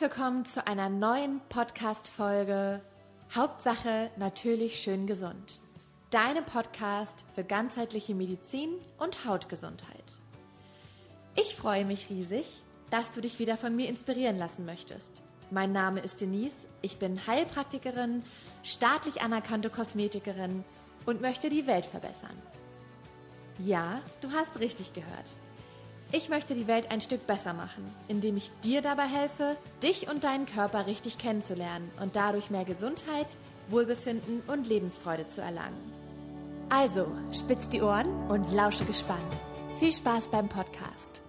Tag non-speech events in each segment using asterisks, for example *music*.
Willkommen zu einer neuen Podcast-Folge Hauptsache natürlich schön gesund. Deinem Podcast für ganzheitliche Medizin und Hautgesundheit. Ich freue mich riesig, dass du dich wieder von mir inspirieren lassen möchtest. Mein Name ist Denise, ich bin Heilpraktikerin, staatlich anerkannte Kosmetikerin und möchte die Welt verbessern. Ja, du hast richtig gehört. Ich möchte die Welt ein Stück besser machen, indem ich dir dabei helfe, dich und deinen Körper richtig kennenzulernen und dadurch mehr Gesundheit, Wohlbefinden und Lebensfreude zu erlangen. Also, spitz die Ohren und lausche gespannt. Viel Spaß beim Podcast.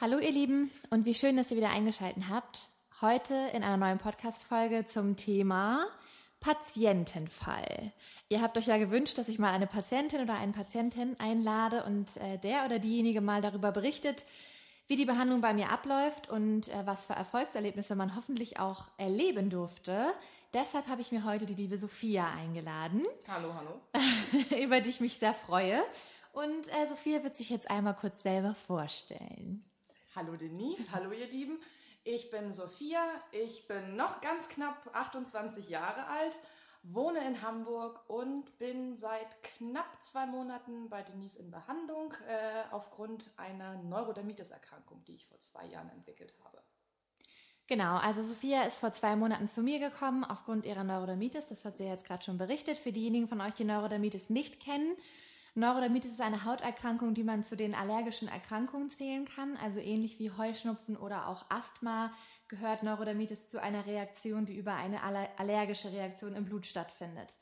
Hallo ihr Lieben und wie schön, dass ihr wieder eingeschaltet habt. Heute in einer neuen Podcast-Folge zum Thema Patientenfall. Ihr habt euch ja gewünscht, dass ich mal eine Patientin oder einen Patienten einlade und äh, der oder diejenige mal darüber berichtet, wie die Behandlung bei mir abläuft und äh, was für Erfolgserlebnisse man hoffentlich auch erleben durfte. Deshalb habe ich mir heute die liebe Sophia eingeladen. Hallo, hallo. *laughs* über die ich mich sehr freue. Und äh, Sophia wird sich jetzt einmal kurz selber vorstellen. Hallo Denise, hallo ihr Lieben. Ich bin Sophia, ich bin noch ganz knapp 28 Jahre alt, wohne in Hamburg und bin seit knapp zwei Monaten bei Denise in Behandlung äh, aufgrund einer Neurodermitis-Erkrankung, die ich vor zwei Jahren entwickelt habe. Genau, also Sophia ist vor zwei Monaten zu mir gekommen aufgrund ihrer Neurodermitis. Das hat sie jetzt gerade schon berichtet. Für diejenigen von euch, die Neurodermitis nicht kennen, Neurodermitis ist eine Hauterkrankung, die man zu den allergischen Erkrankungen zählen kann. Also ähnlich wie Heuschnupfen oder auch Asthma gehört Neurodermitis zu einer Reaktion, die über eine allergische Reaktion im Blut stattfindet.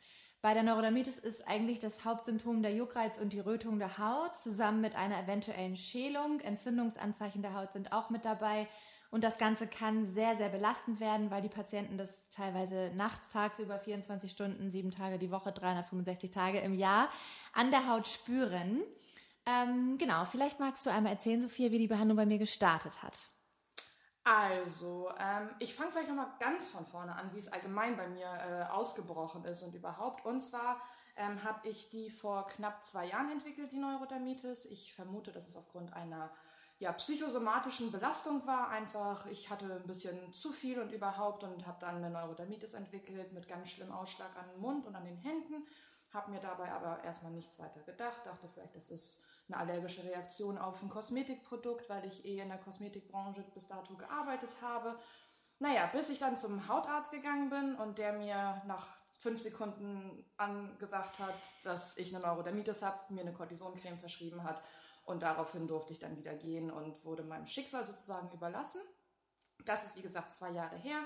Bei der Neurodermitis ist eigentlich das Hauptsymptom der Juckreiz und die Rötung der Haut zusammen mit einer eventuellen Schälung. Entzündungsanzeichen der Haut sind auch mit dabei und das Ganze kann sehr, sehr belastend werden, weil die Patienten das teilweise nachts, tagsüber 24 Stunden, sieben Tage die Woche, 365 Tage im Jahr an der Haut spüren. Ähm, genau, vielleicht magst du einmal erzählen, Sophia, wie die Behandlung bei mir gestartet hat. Also, ähm, ich fange vielleicht nochmal ganz von vorne an, wie es allgemein bei mir äh, ausgebrochen ist und überhaupt. Und zwar ähm, habe ich die vor knapp zwei Jahren entwickelt, die Neurodermitis. Ich vermute, dass es aufgrund einer ja, psychosomatischen Belastung war. Einfach, ich hatte ein bisschen zu viel und überhaupt und habe dann eine Neurodermitis entwickelt mit ganz schlimmem Ausschlag an den Mund und an den Händen. Habe mir dabei aber erstmal nichts weiter gedacht. Dachte vielleicht, das ist eine allergische Reaktion auf ein Kosmetikprodukt, weil ich eh in der Kosmetikbranche bis dato gearbeitet habe. Naja, bis ich dann zum Hautarzt gegangen bin und der mir nach fünf Sekunden angesagt hat, dass ich eine Neurodermitis habe, mir eine Cortisoncreme verschrieben hat und daraufhin durfte ich dann wieder gehen und wurde meinem Schicksal sozusagen überlassen. Das ist wie gesagt zwei Jahre her.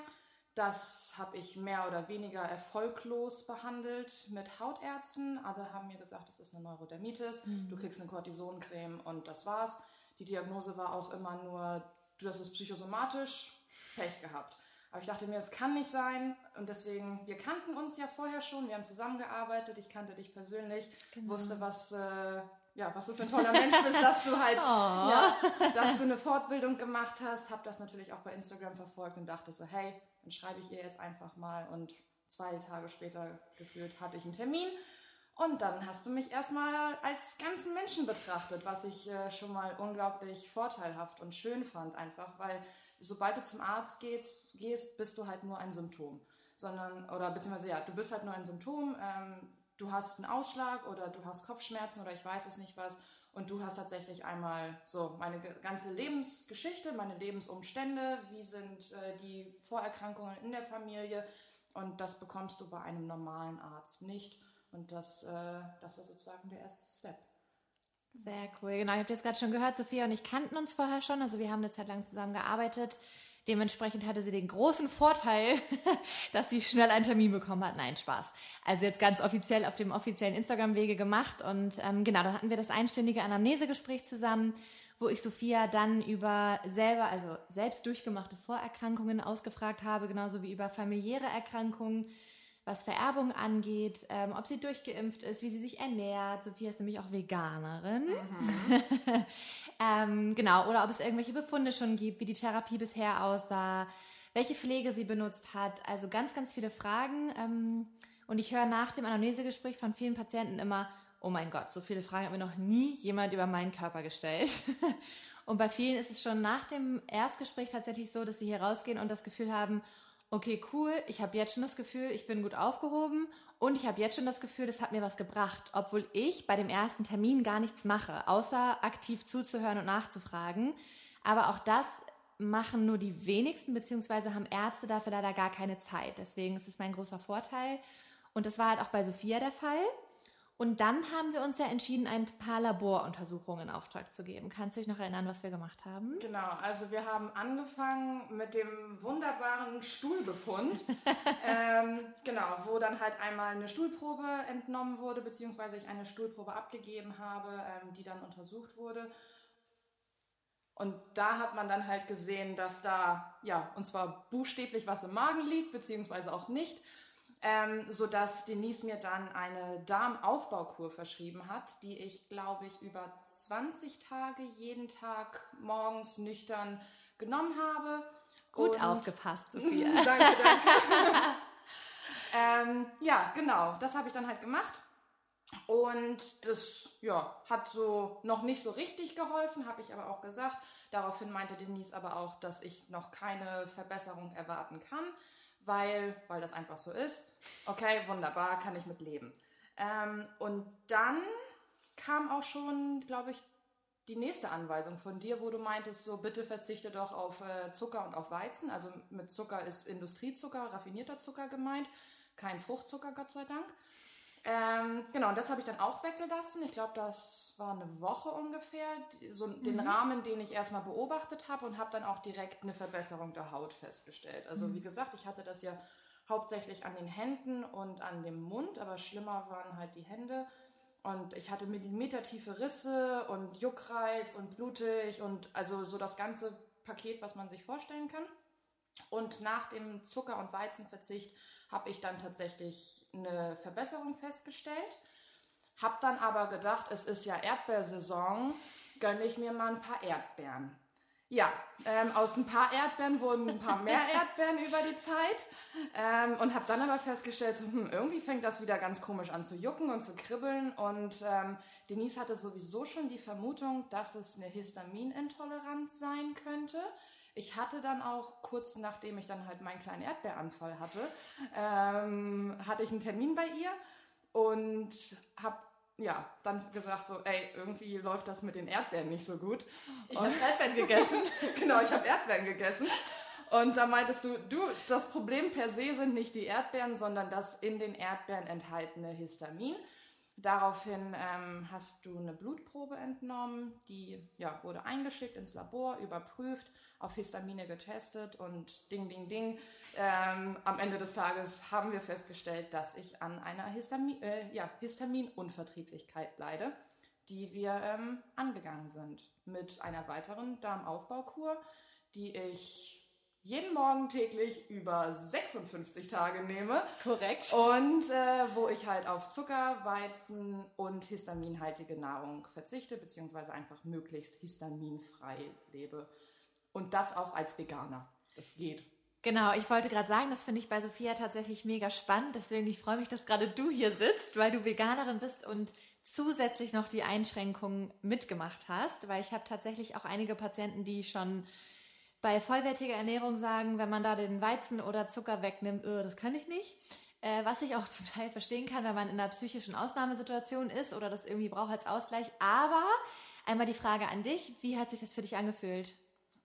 Das habe ich mehr oder weniger erfolglos behandelt mit Hautärzten. Alle haben mir gesagt, das ist eine Neurodermitis, mhm. du kriegst eine Cortisoncreme und das war's. Die Diagnose war auch immer nur, das ist psychosomatisch, Pech gehabt. Aber ich dachte mir, es kann nicht sein. Und deswegen, wir kannten uns ja vorher schon, wir haben zusammengearbeitet, ich kannte dich persönlich, genau. wusste, was äh, ja, was du für ein toller Mensch bist, dass du halt, oh. *laughs* ja, dass du eine Fortbildung gemacht hast, habe das natürlich auch bei Instagram verfolgt und dachte so, hey, dann schreibe ich ihr jetzt einfach mal. Und zwei Tage später gefühlt hatte ich einen Termin. Und dann hast du mich erstmal als ganzen Menschen betrachtet, was ich äh, schon mal unglaublich vorteilhaft und schön fand einfach, weil sobald du zum Arzt gehst, gehst bist du halt nur ein Symptom. Sondern, oder beziehungsweise ja, du bist halt nur ein Symptom, ähm, du hast einen Ausschlag oder du hast Kopfschmerzen oder ich weiß es nicht was und du hast tatsächlich einmal so meine ganze Lebensgeschichte, meine Lebensumstände, wie sind äh, die Vorerkrankungen in der Familie und das bekommst du bei einem normalen Arzt nicht und das, äh, das war sozusagen der erste Step. Sehr cool, genau. Ich habe jetzt gerade schon gehört, Sophia und ich kannten uns vorher schon, also wir haben eine Zeit lang zusammen gearbeitet. Dementsprechend hatte sie den großen Vorteil, *laughs* dass sie schnell einen Termin bekommen hat. Nein, Spaß. Also jetzt ganz offiziell auf dem offiziellen Instagram-Wege gemacht. Und ähm, genau, dann hatten wir das einstündige Anamnesegespräch zusammen, wo ich Sophia dann über selber, also selbst durchgemachte Vorerkrankungen ausgefragt habe, genauso wie über familiäre Erkrankungen was Vererbung angeht, ähm, ob sie durchgeimpft ist, wie sie sich ernährt. Sophia ist nämlich auch Veganerin. Mhm. *laughs* ähm, genau, oder ob es irgendwelche Befunde schon gibt, wie die Therapie bisher aussah, welche Pflege sie benutzt hat. Also ganz, ganz viele Fragen. Ähm, und ich höre nach dem Anamnesegespräch von vielen Patienten immer, oh mein Gott, so viele Fragen hat mir noch nie jemand über meinen Körper gestellt. *laughs* Und bei vielen ist es schon nach dem Erstgespräch tatsächlich so, dass sie hier rausgehen und das Gefühl haben, okay, cool, ich habe jetzt schon das Gefühl, ich bin gut aufgehoben und ich habe jetzt schon das Gefühl, das hat mir was gebracht, obwohl ich bei dem ersten Termin gar nichts mache, außer aktiv zuzuhören und nachzufragen. Aber auch das machen nur die wenigsten, beziehungsweise haben Ärzte dafür leider gar keine Zeit. Deswegen ist es mein großer Vorteil. Und das war halt auch bei Sophia der Fall. Und dann haben wir uns ja entschieden, ein paar Laboruntersuchungen in Auftrag zu geben. Kannst du dich noch erinnern, was wir gemacht haben? Genau, also wir haben angefangen mit dem wunderbaren Stuhlbefund. *laughs* ähm, genau, wo dann halt einmal eine Stuhlprobe entnommen wurde, beziehungsweise ich eine Stuhlprobe abgegeben habe, ähm, die dann untersucht wurde. Und da hat man dann halt gesehen, dass da, ja, und zwar buchstäblich was im Magen liegt, beziehungsweise auch nicht ähm, sodass Denise mir dann eine Darmaufbaukur verschrieben hat, die ich, glaube ich, über 20 Tage jeden Tag morgens nüchtern genommen habe. Gut Und aufgepasst, *laughs* Sophia. danke, danke. *laughs* ähm, ja, genau, das habe ich dann halt gemacht. Und das ja, hat so noch nicht so richtig geholfen, habe ich aber auch gesagt. Daraufhin meinte Denise aber auch, dass ich noch keine Verbesserung erwarten kann weil, weil das einfach so ist. Okay, wunderbar, kann ich mit leben. Ähm, und dann kam auch schon, glaube ich, die nächste Anweisung von dir, wo du meintest, so bitte verzichte doch auf äh, Zucker und auf Weizen. Also mit Zucker ist Industriezucker, raffinierter Zucker gemeint, kein Fruchtzucker, Gott sei Dank. Ähm, genau, und das habe ich dann auch weggelassen. Ich glaube, das war eine Woche ungefähr. So mhm. den Rahmen, den ich erstmal beobachtet habe und habe dann auch direkt eine Verbesserung der Haut festgestellt. Also mhm. wie gesagt, ich hatte das ja hauptsächlich an den Händen und an dem Mund, aber schlimmer waren halt die Hände. Und ich hatte millimetertiefe Risse und Juckreiz und blutig und also so das ganze Paket, was man sich vorstellen kann. Und nach dem Zucker- und Weizenverzicht habe ich dann tatsächlich eine Verbesserung festgestellt. Habe dann aber gedacht, es ist ja Erdbeersaison, gönne ich mir mal ein paar Erdbeeren. Ja, ähm, aus ein paar Erdbeeren wurden ein paar mehr *laughs* Erdbeeren über die Zeit ähm, und habe dann aber festgestellt, hm, irgendwie fängt das wieder ganz komisch an zu jucken und zu kribbeln und ähm, Denise hatte sowieso schon die Vermutung, dass es eine Histaminintoleranz sein könnte. Ich hatte dann auch kurz nachdem ich dann halt meinen kleinen Erdbeeranfall hatte, ähm, hatte ich einen Termin bei ihr und habe ja, dann gesagt so, ey, irgendwie läuft das mit den Erdbeeren nicht so gut. Ich habe Erdbeeren gegessen. *laughs* genau, ich habe Erdbeeren gegessen. Und da meintest du, du, das Problem per se sind nicht die Erdbeeren, sondern das in den Erdbeeren enthaltene Histamin. Daraufhin ähm, hast du eine Blutprobe entnommen, die ja, wurde eingeschickt ins Labor, überprüft, auf Histamine getestet und ding, ding, ding. Ähm, am Ende des Tages haben wir festgestellt, dass ich an einer Histamin, äh, ja, Histaminunverträglichkeit leide, die wir ähm, angegangen sind mit einer weiteren Darmaufbaukur, die ich jeden Morgen täglich über 56 Tage nehme. Korrekt. Und äh, wo ich halt auf Zucker, Weizen und histaminhaltige Nahrung verzichte, beziehungsweise einfach möglichst histaminfrei lebe. Und das auch als Veganer. Das geht. Genau, ich wollte gerade sagen, das finde ich bei Sophia tatsächlich mega spannend. Deswegen, ich freue mich, dass gerade du hier sitzt, weil du Veganerin bist und zusätzlich noch die Einschränkungen mitgemacht hast. Weil ich habe tatsächlich auch einige Patienten, die schon bei vollwertiger Ernährung sagen, wenn man da den Weizen oder Zucker wegnimmt, öh, das kann ich nicht. Äh, was ich auch *laughs* zum Teil verstehen kann, wenn man in einer psychischen Ausnahmesituation ist oder das irgendwie braucht als Ausgleich. Aber einmal die Frage an dich, wie hat sich das für dich angefühlt?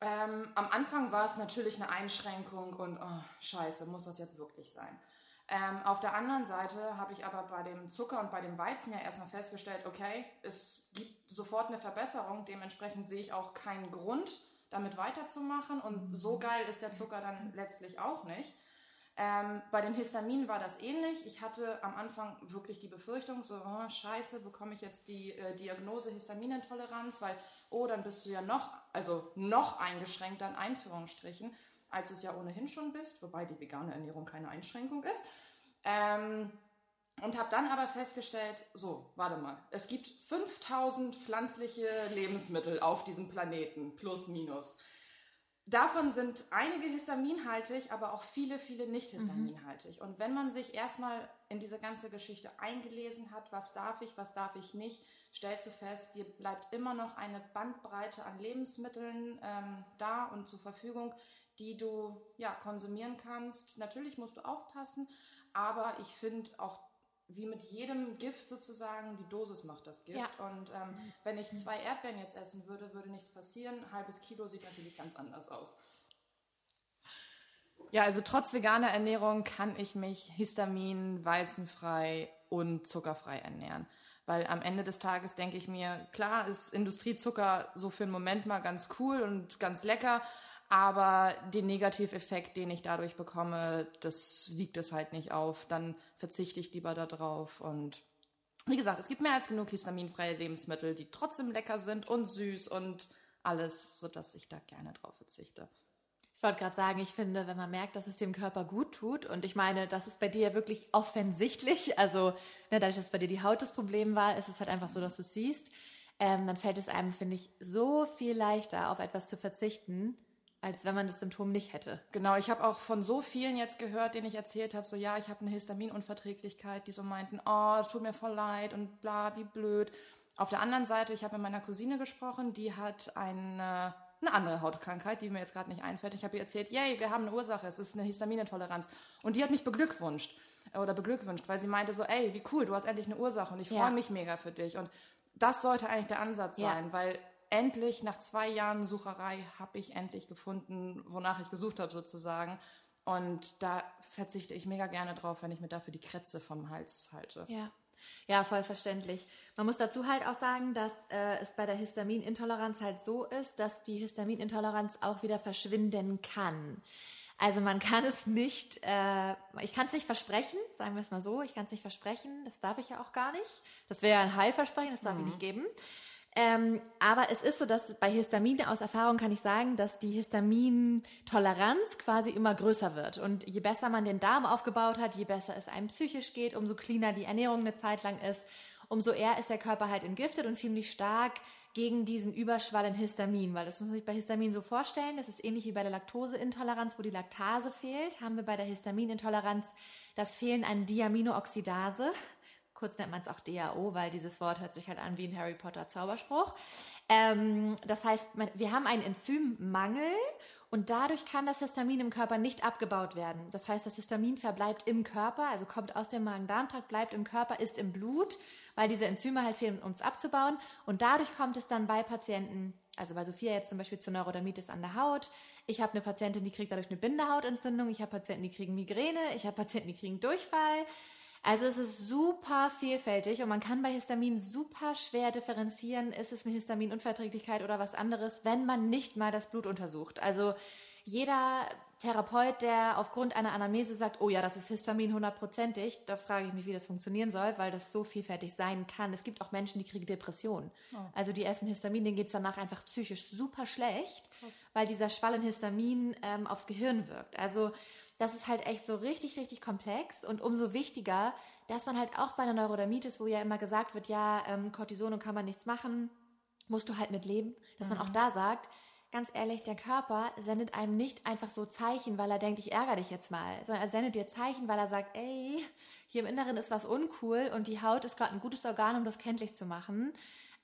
Ähm, am Anfang war es natürlich eine Einschränkung und oh, scheiße, muss das jetzt wirklich sein? Ähm, auf der anderen Seite habe ich aber bei dem Zucker und bei dem Weizen ja erstmal festgestellt, okay, es gibt sofort eine Verbesserung, dementsprechend sehe ich auch keinen Grund, damit weiterzumachen. Und so geil ist der Zucker dann letztlich auch nicht. Ähm, bei den Histaminen war das ähnlich. Ich hatte am Anfang wirklich die Befürchtung, so, oh, scheiße, bekomme ich jetzt die äh, Diagnose Histaminintoleranz, weil, oh, dann bist du ja noch, also noch eingeschränkter in Einführungsstrichen, als es ja ohnehin schon bist, wobei die vegane Ernährung keine Einschränkung ist. Ähm, und habe dann aber festgestellt, so, warte mal, es gibt 5000 pflanzliche Lebensmittel auf diesem Planeten, plus minus. Davon sind einige histaminhaltig, aber auch viele, viele nicht histaminhaltig. Mhm. Und wenn man sich erstmal in diese ganze Geschichte eingelesen hat, was darf ich, was darf ich nicht, stellst du fest, dir bleibt immer noch eine Bandbreite an Lebensmitteln ähm, da und zur Verfügung, die du ja konsumieren kannst. Natürlich musst du aufpassen, aber ich finde auch wie mit jedem Gift sozusagen, die Dosis macht das Gift. Ja. Und ähm, wenn ich zwei Erdbeeren jetzt essen würde, würde nichts passieren. Ein halbes Kilo sieht natürlich ganz anders aus. Ja, also trotz veganer Ernährung kann ich mich histamin, weizenfrei und zuckerfrei ernähren. Weil am Ende des Tages denke ich mir, klar ist Industriezucker so für einen Moment mal ganz cool und ganz lecker, aber den Negativeffekt, den ich dadurch bekomme, das wiegt es halt nicht auf. Dann verzichte ich lieber darauf. Und wie gesagt, es gibt mehr als genug histaminfreie Lebensmittel, die trotzdem lecker sind und süß und alles, sodass ich da gerne drauf verzichte. Ich wollte gerade sagen, ich finde, wenn man merkt, dass es dem Körper gut tut, und ich meine, das ist bei dir ja wirklich offensichtlich, *laughs* also ne, dadurch, dass bei dir die Haut das Problem war, ist es halt einfach so, dass du siehst, ähm, dann fällt es einem, finde ich, so viel leichter, auf etwas zu verzichten, als wenn man das Symptom nicht hätte. Genau, ich habe auch von so vielen jetzt gehört, denen ich erzählt habe, so ja, ich habe eine Histaminunverträglichkeit, die so meinten, oh, tut mir voll leid und bla, wie blöd. Auf der anderen Seite, ich habe mit meiner Cousine gesprochen, die hat eine, eine andere Hautkrankheit, die mir jetzt gerade nicht einfällt. Ich habe ihr erzählt, yay, wir haben eine Ursache, es ist eine Histaminintoleranz. Und die hat mich beglückwünscht oder beglückwünscht, weil sie meinte so, ey, wie cool, du hast endlich eine Ursache und ich freue ja. mich mega für dich. Und das sollte eigentlich der Ansatz ja. sein, weil endlich nach zwei Jahren Sucherei habe ich endlich gefunden, wonach ich gesucht habe sozusagen. Und da verzichte ich mega gerne drauf, wenn ich mir dafür die Krätze vom Hals halte. Ja. Ja, voll verständlich. Man muss dazu halt auch sagen, dass äh, es bei der Histaminintoleranz halt so ist, dass die Histaminintoleranz auch wieder verschwinden kann. Also man kann es nicht, äh, ich kann es nicht versprechen, sagen wir es mal so, ich kann es nicht versprechen, das darf ich ja auch gar nicht. Das wäre ja ein Heilversprechen, das darf mhm. ich nicht geben. Ähm, aber es ist so, dass bei Histamin aus Erfahrung kann ich sagen, dass die Histamintoleranz quasi immer größer wird. Und je besser man den Darm aufgebaut hat, je besser es einem psychisch geht, umso cleaner die Ernährung eine Zeit lang ist, umso eher ist der Körper halt entgiftet und ziemlich stark gegen diesen Überschwall in Histamin, weil das muss man sich bei Histamin so vorstellen, das ist ähnlich wie bei der Laktoseintoleranz, wo die Laktase fehlt, haben wir bei der Histaminintoleranz das Fehlen an Diaminooxidase. Kurz nennt man es auch DAO, weil dieses Wort hört sich halt an wie ein Harry Potter Zauberspruch. Ähm, das heißt, wir haben einen Enzymmangel und dadurch kann das Histamin im Körper nicht abgebaut werden. Das heißt, das Histamin verbleibt im Körper, also kommt aus dem Magen-Darm-Trakt, bleibt im Körper, ist im Blut, weil diese Enzyme halt fehlen, um es abzubauen. Und dadurch kommt es dann bei Patienten, also bei Sophia jetzt zum Beispiel zur Neurodermitis an der Haut. Ich habe eine Patientin, die kriegt dadurch eine Bindehautentzündung. Ich habe Patienten, die kriegen Migräne. Ich habe Patienten, die kriegen Durchfall. Also es ist super vielfältig und man kann bei Histamin super schwer differenzieren, ist es eine Histaminunverträglichkeit oder was anderes, wenn man nicht mal das Blut untersucht. Also jeder Therapeut, der aufgrund einer Anamnese sagt, oh ja, das ist Histamin hundertprozentig, da frage ich mich, wie das funktionieren soll, weil das so vielfältig sein kann. Es gibt auch Menschen, die kriegen Depressionen. Oh. Also die essen Histamin, denen geht es danach einfach psychisch super schlecht, Krass. weil dieser Schwall in Histamin ähm, aufs Gehirn wirkt. Also das ist halt echt so richtig, richtig komplex und umso wichtiger, dass man halt auch bei einer Neurodermitis, wo ja immer gesagt wird, ja, ähm, Cortison kann man nichts machen, musst du halt mit leben, dass mhm. man auch mhm. da sagt, ganz ehrlich, der Körper sendet einem nicht einfach so Zeichen, weil er denkt, ich ärgere dich jetzt mal, sondern er sendet dir Zeichen, weil er sagt, ey, hier im Inneren ist was uncool und die Haut ist gerade ein gutes Organ, um das kenntlich zu machen.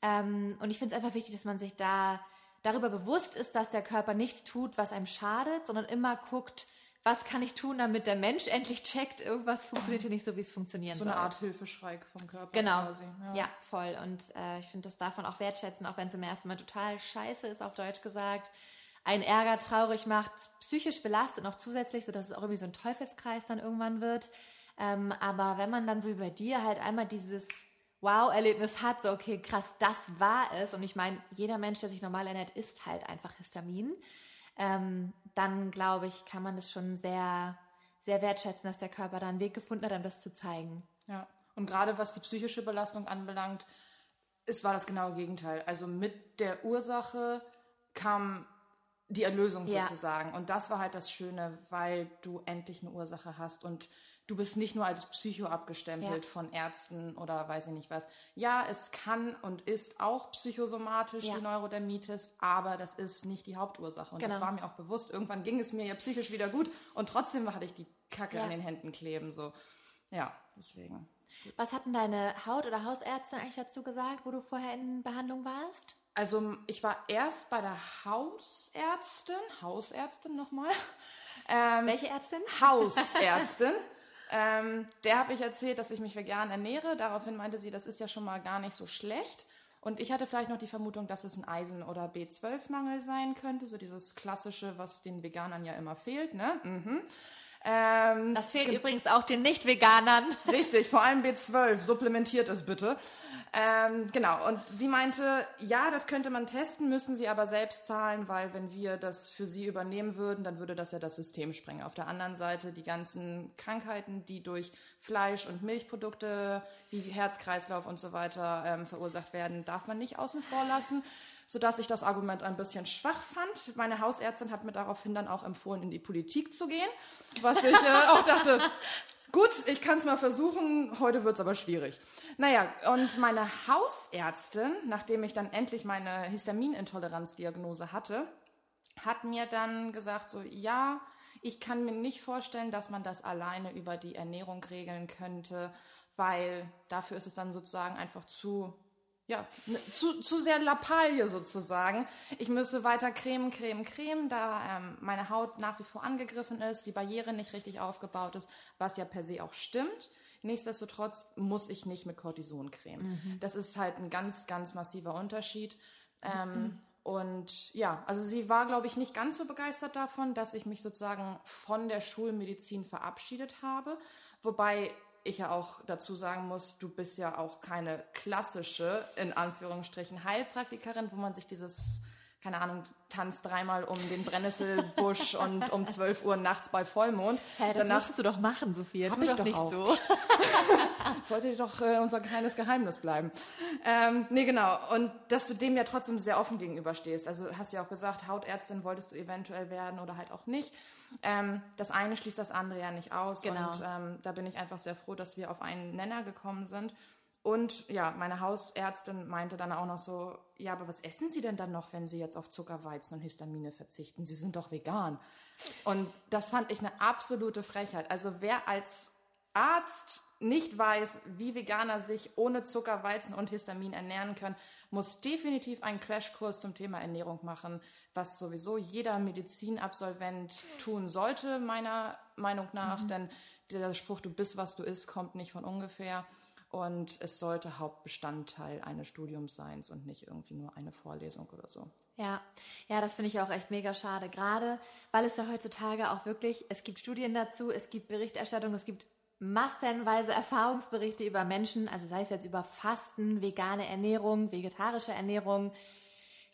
Ähm, und ich finde es einfach wichtig, dass man sich da darüber bewusst ist, dass der Körper nichts tut, was einem schadet, sondern immer guckt, was kann ich tun, damit der Mensch endlich checkt, irgendwas funktioniert hier nicht so, wie es funktionieren so soll. So eine Art Hilfeschrei vom Körper. Genau. Quasi. Ja. ja. voll. Und äh, ich finde, das darf man auch wertschätzen, auch wenn es im ersten Mal total scheiße ist, auf Deutsch gesagt. Ein Ärger traurig macht, psychisch belastet noch zusätzlich, sodass es auch irgendwie so ein Teufelskreis dann irgendwann wird. Ähm, aber wenn man dann so über dir halt einmal dieses Wow-Erlebnis hat, so okay, krass, das war es. Und ich meine, jeder Mensch, der sich normal ernährt, isst halt einfach Histamin ähm, dann glaube ich, kann man das schon sehr, sehr wertschätzen, dass der Körper da einen Weg gefunden hat, um das zu zeigen. Ja, und gerade was die psychische Belastung anbelangt, es war das genaue Gegenteil. Also mit der Ursache kam die Erlösung Ja. sozusagen. Und das war halt das Schöne, weil du endlich eine Ursache hast und du bist nicht nur als Psycho abgestempelt Ja. von Ärzten oder weiß ich nicht was. Ja, es kann und ist auch psychosomatisch Ja. die Neurodermitis, aber das ist nicht die Hauptursache. Und das Genau. war mir auch bewusst. Irgendwann ging es mir ja psychisch wieder gut und trotzdem hatte ich die Kacke Ja. an den Händen kleben. So, ja, deswegen. Was hatten deine Haut- oder Hausärzte eigentlich dazu gesagt, wo du vorher in Behandlung warst? Also ich war erst bei der Hausärztin, Hausärztin nochmal. *laughs* Ähm, Welche Ärztin? Hausärztin. *laughs* ähm, der habe ich erzählt, dass ich mich vegan ernähre. Daraufhin meinte sie, das ist ja schon mal gar nicht so schlecht. Und ich hatte vielleicht noch die Vermutung, dass es ein Eisen- oder B12-Mangel sein könnte. So dieses klassische, was den Veganern ja immer fehlt. Ne? Mhm. Ähm, Das fehlt übrigens auch den Nicht-Veganern. *laughs* Richtig, vor allem B12, supplementiert es bitte. Ähm, genau, und sie meinte, ja, das könnte man testen, müssen sie aber selbst zahlen, weil wenn wir das für sie übernehmen würden, dann würde das ja das System sprengen. Auf der anderen Seite die ganzen Krankheiten, die durch Fleisch- und Milchprodukte wie Herz-Kreislauf und so weiter ähm, verursacht werden, darf man nicht außen vor lassen sodass ich das Argument ein bisschen schwach fand. Meine Hausärztin hat mir daraufhin dann auch empfohlen, in die Politik zu gehen, was ich äh, auch dachte, *laughs* gut, ich kann es mal versuchen, heute wird es aber schwierig. Naja, und meine Hausärztin, nachdem ich dann endlich meine Histaminintoleranzdiagnose hatte, hat mir dann gesagt, so, ja, ich kann mir nicht vorstellen, dass man das alleine über die Ernährung regeln könnte, weil dafür ist es dann sozusagen einfach zu ja, ne, zu, zu sehr Lappalie sozusagen. Ich müsse weiter cremen, cremen, cremen, da ähm, meine Haut nach wie vor angegriffen ist, die Barriere nicht richtig aufgebaut ist, was ja per se auch stimmt. Nichtsdestotrotz muss ich nicht mit Cortison cremen. Das ist halt ein ganz, ganz massiver Unterschied. Ähm, und ja, also sie war, glaube ich, nicht ganz so begeistert davon, dass ich mich sozusagen von der Schulmedizin verabschiedet habe. Wobei ich ja auch dazu sagen muss, du bist ja auch keine klassische, in Anführungsstrichen, Heilpraktikerin, wo man sich dieses, keine Ahnung, tanzt dreimal um den Brennnesselbusch *laughs* und um 12 Uhr nachts bei Vollmond. Hä, das Danach musstest du doch machen, Sophia. Hab Tu ich doch doch nicht auch. so. *laughs* sollte doch äh, unser kleines Geheimnis bleiben. Ähm, nee, genau. Und dass du dem ja trotzdem sehr offen gegenüberstehst. Also hast ja auch gesagt, Hautärztin wolltest du eventuell werden oder halt auch nicht. Ähm, das eine schließt das andere ja nicht aus. Genau. Und ähm, da bin ich einfach sehr froh, dass wir auf einen Nenner gekommen sind. Und ja, meine Hausärztin meinte dann auch noch so, ja, aber was essen Sie denn dann noch, wenn Sie jetzt auf Zuckerweizen und Histamine verzichten? Sie sind doch vegan. Und das fand ich eine absolute Frechheit. Also wer als Arzt nicht weiß, wie Veganer sich ohne Zucker, Weizen und Histamin ernähren können, muss definitiv einen Crashkurs zum Thema Ernährung machen, was sowieso jeder Medizinabsolvent tun sollte, meiner Meinung nach. Denn der Spruch, du bist, was du isst, kommt nicht von ungefähr. Und es sollte Hauptbestandteil eines Studiums sein und nicht irgendwie nur eine Vorlesung oder so. Ja, ja, das finde ich auch echt mega schade. Gerade weil es ja heutzutage auch wirklich, es gibt Studien dazu, es gibt Berichterstattung, es gibt massenweise Erfahrungsberichte über Menschen, also sei es jetzt über Fasten, vegane Ernährung, vegetarische Ernährung,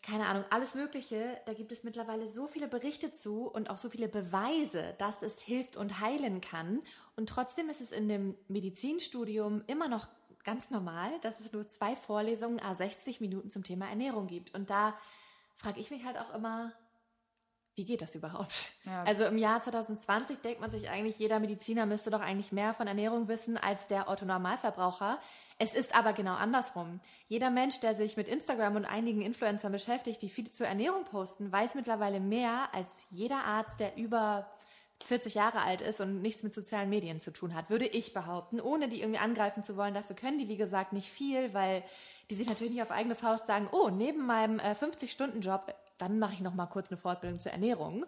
keine Ahnung, alles Mögliche. Da gibt es mittlerweile so viele Berichte zu und auch so viele Beweise, dass es hilft und heilen kann. Und trotzdem ist es in dem Medizinstudium immer noch ganz normal, dass es nur zwei Vorlesungen, a 60 Minuten zum Thema Ernährung gibt. Und da frage ich mich halt auch immer, wie geht das überhaupt? Ja. Also im Jahr 2020 denkt man sich eigentlich, jeder Mediziner müsste doch eigentlich mehr von Ernährung wissen als der Otto-Normalverbraucher. Es ist aber genau andersrum. Jeder Mensch, der sich mit Instagram und einigen Influencern beschäftigt, die viel zur Ernährung posten, weiß mittlerweile mehr als jeder Arzt, der über 40 Jahre alt ist und nichts mit sozialen Medien zu tun hat, würde ich behaupten, ohne die irgendwie angreifen zu wollen. Dafür können die, wie gesagt, nicht viel, weil die sich natürlich nicht auf eigene Faust sagen, oh, neben meinem äh, 50-Stunden-Job, dann mache ich noch mal kurz eine Fortbildung zur Ernährung,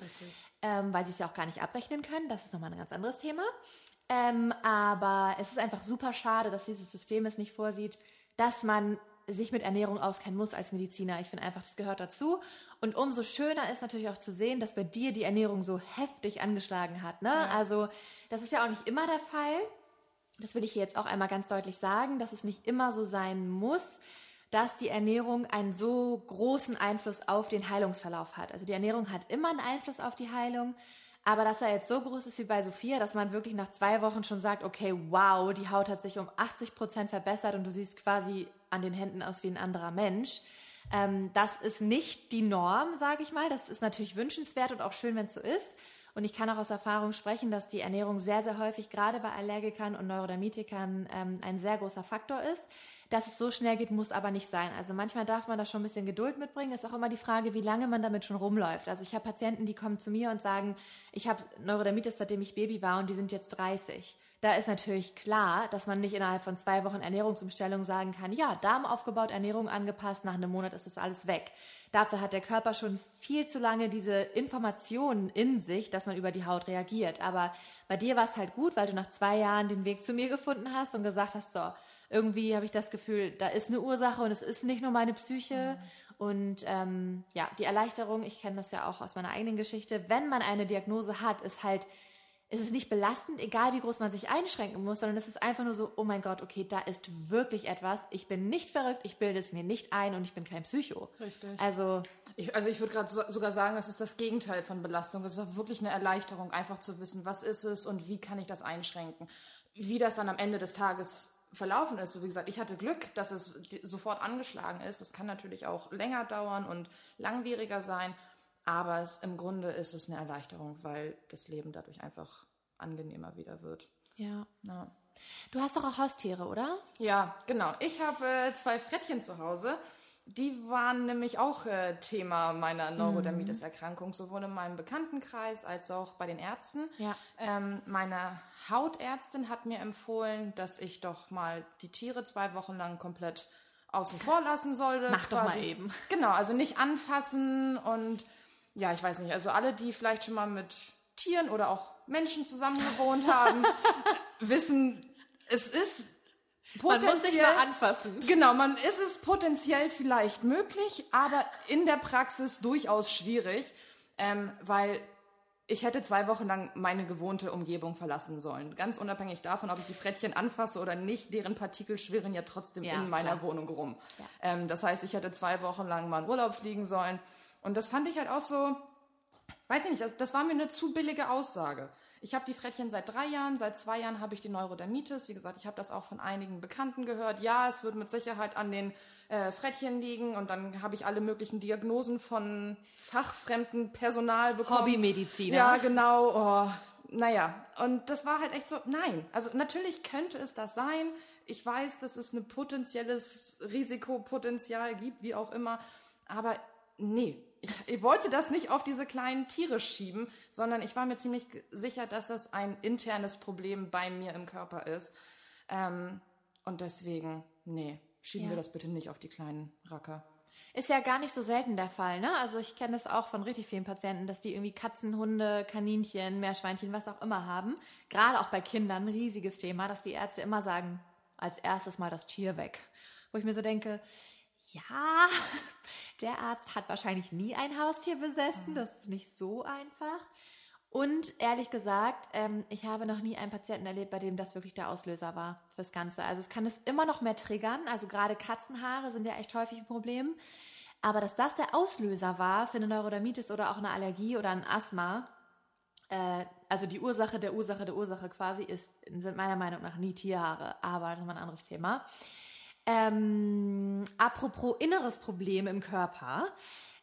ähm, weil sie es ja auch gar nicht abrechnen können. Das ist nochmal ein ganz anderes Thema. Ähm, aber es ist einfach super schade, dass dieses System es nicht vorsieht, dass man sich mit Ernährung auskennen muss als Mediziner. Ich finde einfach, das gehört dazu. Und umso schöner ist natürlich auch zu sehen, dass bei dir die Ernährung so heftig angeschlagen hat. Ne? Also das ist ja auch nicht immer der Fall. Das will ich hier jetzt auch einmal ganz deutlich sagen, dass es nicht immer so sein muss, dass die Ernährung einen so großen Einfluss auf den Heilungsverlauf hat. Also die Ernährung hat immer einen Einfluss auf die Heilung. Aber dass er jetzt so groß ist wie bei Sophia, dass man wirklich nach zwei Wochen schon sagt, okay, wow, die Haut hat sich um 80 Prozent verbessert und du siehst quasi an den Händen aus wie ein anderer Mensch. Ähm, das ist nicht die Norm, sage ich mal. Das ist natürlich wünschenswert und auch schön, wenn es so ist. Und ich kann auch aus Erfahrung sprechen, dass die Ernährung sehr, sehr häufig gerade bei Allergikern und Neurodermitikern ähm, ein sehr großer Faktor ist. Dass es so schnell geht, muss aber nicht sein. Also manchmal darf man da schon ein bisschen Geduld mitbringen. Ist auch immer die Frage, wie lange man damit schon rumläuft. Also ich habe Patienten, die kommen zu mir und sagen, ich habe Neurodermitis, seitdem ich Baby war und die sind jetzt 30. Da ist natürlich klar, dass man nicht innerhalb von zwei Wochen Ernährungsumstellung sagen kann, ja, Darm aufgebaut, Ernährung angepasst, nach einem Monat ist das alles weg. Dafür hat der Körper schon viel zu lange diese Informationen in sich, dass man über die Haut reagiert. Aber bei dir war es halt gut, weil du nach zwei Jahren den Weg zu mir gefunden hast und gesagt hast, so, irgendwie habe ich das Gefühl, da ist eine Ursache und es ist nicht nur meine Psyche. Mhm. Und ähm, ja, die Erleichterung, ich kenne das ja auch aus meiner eigenen Geschichte, wenn man eine Diagnose hat, ist halt es ist nicht belastend, egal wie groß man sich einschränken muss, sondern es ist einfach nur so, oh mein Gott, okay, da ist wirklich etwas. Ich bin nicht verrückt, ich bilde es mir nicht ein und ich bin kein Psycho. Richtig. Also ich, also ich würde gerade so, sogar sagen, es ist das Gegenteil von Belastung. Es war wirklich eine Erleichterung, einfach zu wissen, was ist es und wie kann ich das einschränken. Wie das dann am Ende des Tages verlaufen ist. So wie gesagt, ich hatte Glück, dass es sofort angeschlagen ist. Das kann natürlich auch länger dauern und langwieriger sein. Aber es, im Grunde ist es eine Erleichterung, weil das Leben dadurch einfach angenehmer wieder wird. Ja. ja. Du hast doch auch Haustiere, oder? Ja, genau. Ich habe äh, zwei Frettchen zu Hause. Die waren nämlich auch äh, Thema meiner Neurodermitis-Erkrankung, sowohl in meinem Bekanntenkreis als auch bei den Ärzten. Ja. Ähm, meine Hautärztin hat mir empfohlen, dass ich doch mal die Tiere zwei Wochen lang komplett außen vor lassen sollte. Mach quasi. doch mal eben. *laughs* Genau, also nicht anfassen und ja, ich weiß nicht, also alle, die vielleicht schon mal mit Tieren oder auch Menschen zusammen gewohnt haben, *laughs* wissen, es ist man muss sich mal anfassen. Genau, man ist es potenziell vielleicht möglich, aber in der Praxis durchaus schwierig, ähm, weil ich hätte zwei Wochen lang meine gewohnte Umgebung verlassen sollen. Ganz unabhängig davon, ob ich die Frettchen anfasse oder nicht, deren Partikel schwirren ja trotzdem ja, in meiner klar. Wohnung rum. Ja. Ähm, das heißt, ich hätte zwei Wochen lang mal in Urlaub fliegen sollen und das fand ich halt auch so, weiß ich nicht, das, das war mir eine zu billige Aussage. Ich habe die Frettchen seit drei Jahren, seit zwei Jahren habe ich die Neurodermitis. Wie gesagt, ich habe das auch von einigen Bekannten gehört. Ja, es wird mit Sicherheit an den äh, Frettchen liegen und dann habe ich alle möglichen Diagnosen von fachfremden Personal bekommen. Hobbymediziner. Ja, genau. Oh, naja, und das war halt echt so, nein. Also natürlich könnte es das sein. Ich weiß, dass es ein potenzielles Risikopotenzial gibt, wie auch immer. Aber nee, ich, ich, wollte das nicht auf diese kleinen Tiere schieben, sondern ich war mir ziemlich sicher, dass das ein internes Problem bei mir im Körper ist. Ähm, und deswegen, nee, schieben ja. wir das bitte nicht auf die kleinen Racker. Ist ja gar nicht so selten der Fall, ne? Also ich kenne das auch von richtig vielen Patienten, dass die irgendwie Katzen, Hunde, Kaninchen, Meerschweinchen, was auch immer haben. Gerade auch bei Kindern ein riesiges Thema, dass die Ärzte immer sagen, als erstes mal das Tier weg. Wo ich mir so denke, ja, *laughs* der Arzt hat wahrscheinlich nie ein Haustier besessen. Das ist nicht so einfach. Und ehrlich gesagt, ähm, ich habe noch nie einen Patienten erlebt, bei dem das wirklich der Auslöser war fürs Ganze. Also es kann es immer noch mehr triggern. Also gerade Katzenhaare sind ja echt häufig ein Problem. Aber dass das der Auslöser war für eine Neurodermitis oder auch eine Allergie oder ein Asthma, äh, also die Ursache der Ursache der Ursache quasi ist, sind meiner Meinung nach nie Tierhaare. Aber das ist mal ein anderes Thema. Ähm, apropos inneres Problem im Körper.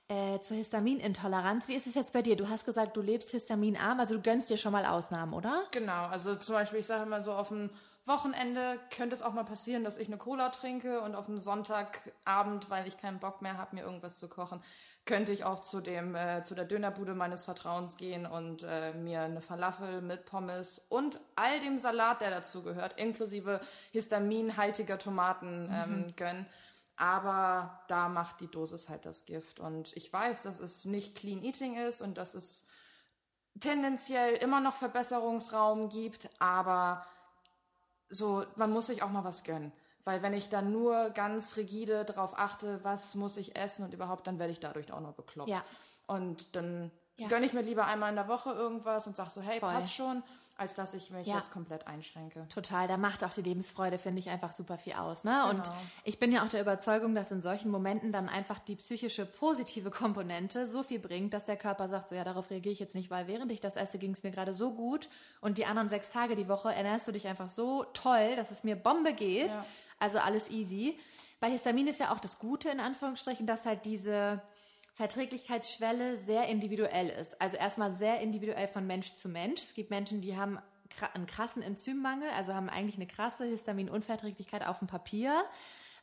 Äh, zur Histaminintoleranz. Wie ist es jetzt bei dir? Du hast gesagt, du lebst histaminarm, also du gönnst dir schon mal Ausnahmen, oder? Genau, also zum Beispiel, ich sage immer so, dem Wochenende könnte es auch mal passieren, dass ich eine Cola trinke und auf dem Sonntagabend, weil ich keinen Bock mehr habe, mir irgendwas zu kochen, könnte ich auch zu dem äh, zu der Dönerbude meines Vertrauens gehen und äh, mir eine Falafel mit Pommes und all dem Salat, der dazu gehört, inklusive histaminhaltiger Tomaten ähm, mhm. gönnen. Aber da macht die Dosis halt das Gift. Und ich weiß, dass es nicht Clean Eating ist und dass es tendenziell immer noch Verbesserungsraum gibt, aber so, man muss sich auch mal was gönnen. Weil wenn ich dann nur ganz rigide darauf achte, was muss ich essen und überhaupt, dann werde ich dadurch auch noch bekloppt. Ja. Und dann ja. gönne ich mir lieber einmal in der Woche irgendwas und sage so, hey, Voll. passt schon, als dass ich mich Ja. jetzt komplett einschränke. Total, da macht auch die Lebensfreude, finde ich, einfach super viel aus. Ne? Und Genau. ich bin ja auch der Überzeugung, dass in solchen Momenten dann einfach die psychische positive Komponente so viel bringt, dass der Körper sagt, so ja, darauf reagiere ich jetzt nicht, weil während ich das esse, ging es mir gerade so gut und die anderen sechs Tage die Woche ernährst du dich einfach so toll, dass es mir Bombe geht. Ja. Also alles easy. Bei Histamin ist ja auch das Gute, in Anführungsstrichen, dass halt diese Verträglichkeitsschwelle sehr individuell ist. Also erstmal sehr individuell von Mensch zu Mensch. Es gibt Menschen, die haben einen krassen Enzymmangel, also haben eigentlich eine krasse Histaminunverträglichkeit auf dem Papier.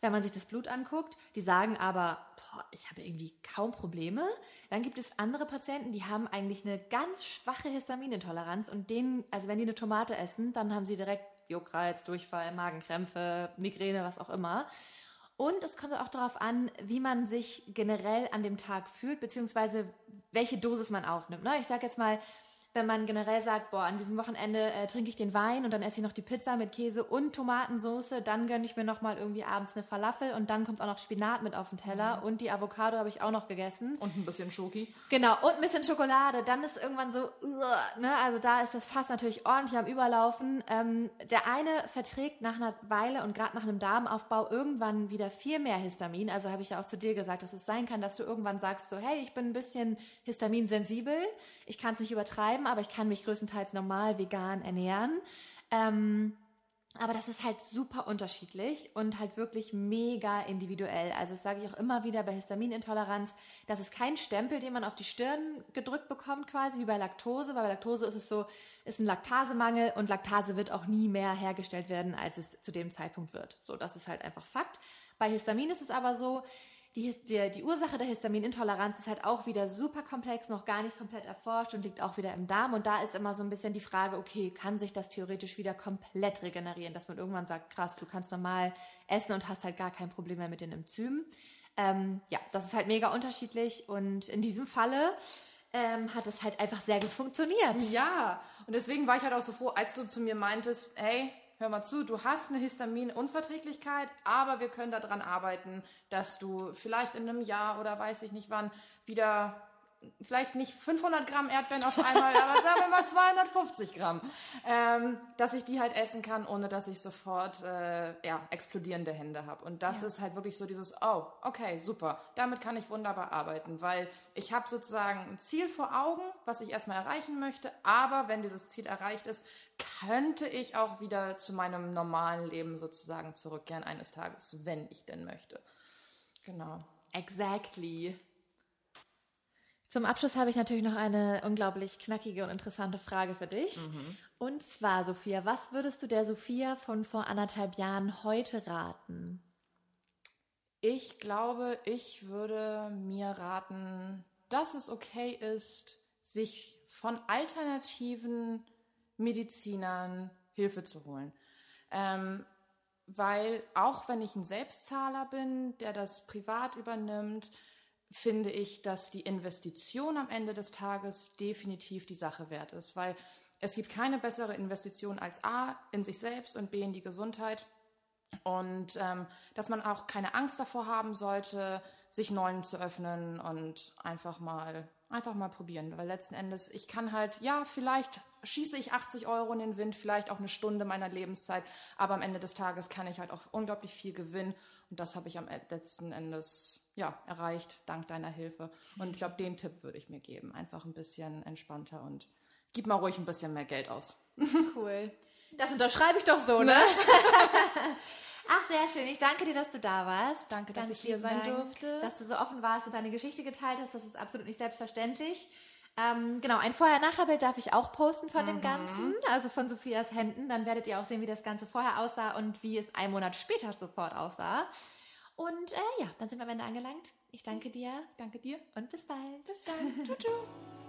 Wenn man sich das Blut anguckt, die sagen aber, boah, ich habe irgendwie kaum Probleme. Dann gibt es andere Patienten, die haben eigentlich eine ganz schwache Histaminintoleranz und denen, also wenn die eine Tomate essen, dann haben sie direkt Juckreiz, Durchfall, Magenkrämpfe, Migräne, was auch immer. Und es kommt auch darauf an, wie man sich generell an dem Tag fühlt, beziehungsweise welche Dosis man aufnimmt. Ne? Ich sage jetzt mal, wenn man generell sagt, boah, an diesem Wochenende äh, trinke ich den Wein und dann esse ich noch die Pizza mit Käse und Tomatensoße, dann gönne ich mir noch mal irgendwie abends eine Falafel und dann kommt auch noch Spinat mit auf den Teller und die Avocado habe ich auch noch gegessen. Und ein bisschen Schoki. Genau, und ein bisschen Schokolade. Dann ist irgendwann so, uah, ne? also da ist das Fass natürlich ordentlich am Überlaufen. Ähm, der eine verträgt nach einer Weile und gerade nach einem Darmaufbau irgendwann wieder viel mehr Histamin. Also habe ich ja auch zu dir gesagt, dass es sein kann, dass du irgendwann sagst so, hey, ich bin ein bisschen histaminsensibel. Ich kann es nicht übertreiben, aber ich kann mich größtenteils normal vegan ernähren. Ähm, aber das ist halt super unterschiedlich und halt wirklich mega individuell. Also das sage ich auch immer wieder bei Histaminintoleranz, das ist kein Stempel, den man auf die Stirn gedrückt bekommt quasi, wie bei Laktose. Weil bei Laktose ist es so, ist ein Laktasemangel und Laktase wird auch nie mehr hergestellt werden, als es zu dem Zeitpunkt wird. So, das ist halt einfach Fakt. Bei Histamin ist es aber so, die, die, die Ursache der Histaminintoleranz ist halt auch wieder super komplex, noch gar nicht komplett erforscht und liegt auch wieder im Darm. Und da ist immer so ein bisschen die Frage, okay, kann sich das theoretisch wieder komplett regenerieren, dass man irgendwann sagt, krass, du kannst normal essen und hast halt gar kein Problem mehr mit den Enzymen. Ähm, ja, das ist halt mega unterschiedlich und in diesem Falle ähm, hat es halt einfach sehr gut funktioniert. Ja, und deswegen war ich halt auch so froh, als du zu mir meintest, hey, hör mal zu, du hast eine Histaminunverträglichkeit, aber wir können daran arbeiten, dass du vielleicht in einem Jahr oder weiß ich nicht wann wieder vielleicht nicht 500 Gramm Erdbeeren auf einmal, aber sagen wir mal 250 Gramm, ähm, dass ich die halt essen kann, ohne dass ich sofort äh, ja, explodierende Hände habe. Und das Ja. ist halt wirklich so dieses, oh, okay, super, damit kann ich wunderbar arbeiten, weil ich habe sozusagen ein Ziel vor Augen, was ich erstmal erreichen möchte, aber wenn dieses Ziel erreicht ist, könnte ich auch wieder zu meinem normalen Leben sozusagen zurückkehren eines Tages, wenn ich denn möchte. Genau. Exactly. Zum Abschluss habe ich natürlich noch eine unglaublich knackige und interessante Frage für dich. Und zwar, Sophia, was würdest du der Sophia von vor anderthalb Jahren heute raten? Ich glaube, ich würde mir raten, dass es okay ist, sich von alternativen Medizinern Hilfe zu holen. Ähm, weil auch wenn ich ein Selbstzahler bin, der das privat übernimmt, finde ich, dass die Investition am Ende des Tages definitiv die Sache wert ist, weil es gibt keine bessere Investition als A in sich selbst und B in die Gesundheit. Und ähm, dass man auch keine Angst davor haben sollte, sich Neuem zu öffnen und einfach mal, einfach mal probieren. Weil letzten Endes, ich kann halt, ja, vielleicht schieße ich 80 Euro in den Wind, vielleicht auch eine Stunde meiner Lebenszeit, aber am Ende des Tages kann ich halt auch unglaublich viel gewinnen. Und das habe ich am e- letzten Endes, ja, erreicht, dank deiner Hilfe. Und ich glaube, den Tipp würde ich mir geben. Einfach ein bisschen entspannter und gib mal ruhig ein bisschen mehr Geld aus. *laughs* Cool. Das unterschreibe ich doch so, ne? *laughs* Ach, sehr schön. Ich danke dir, dass du da warst. Danke, dass Ganz ich hier sein Dank, durfte. Dass du so offen warst und deine Geschichte geteilt hast. Das ist absolut nicht selbstverständlich. Ähm, genau, ein Vorher-Nachher-Bild darf ich auch posten von Mhm. dem Ganzen, also von Sophias Händen. Dann werdet ihr auch sehen, wie das Ganze vorher aussah und wie es einen Monat später sofort aussah. Und äh, ja, dann sind wir am Ende angelangt. Ich danke dir Danke dir. und bis bald. Bis dann. Tschüss.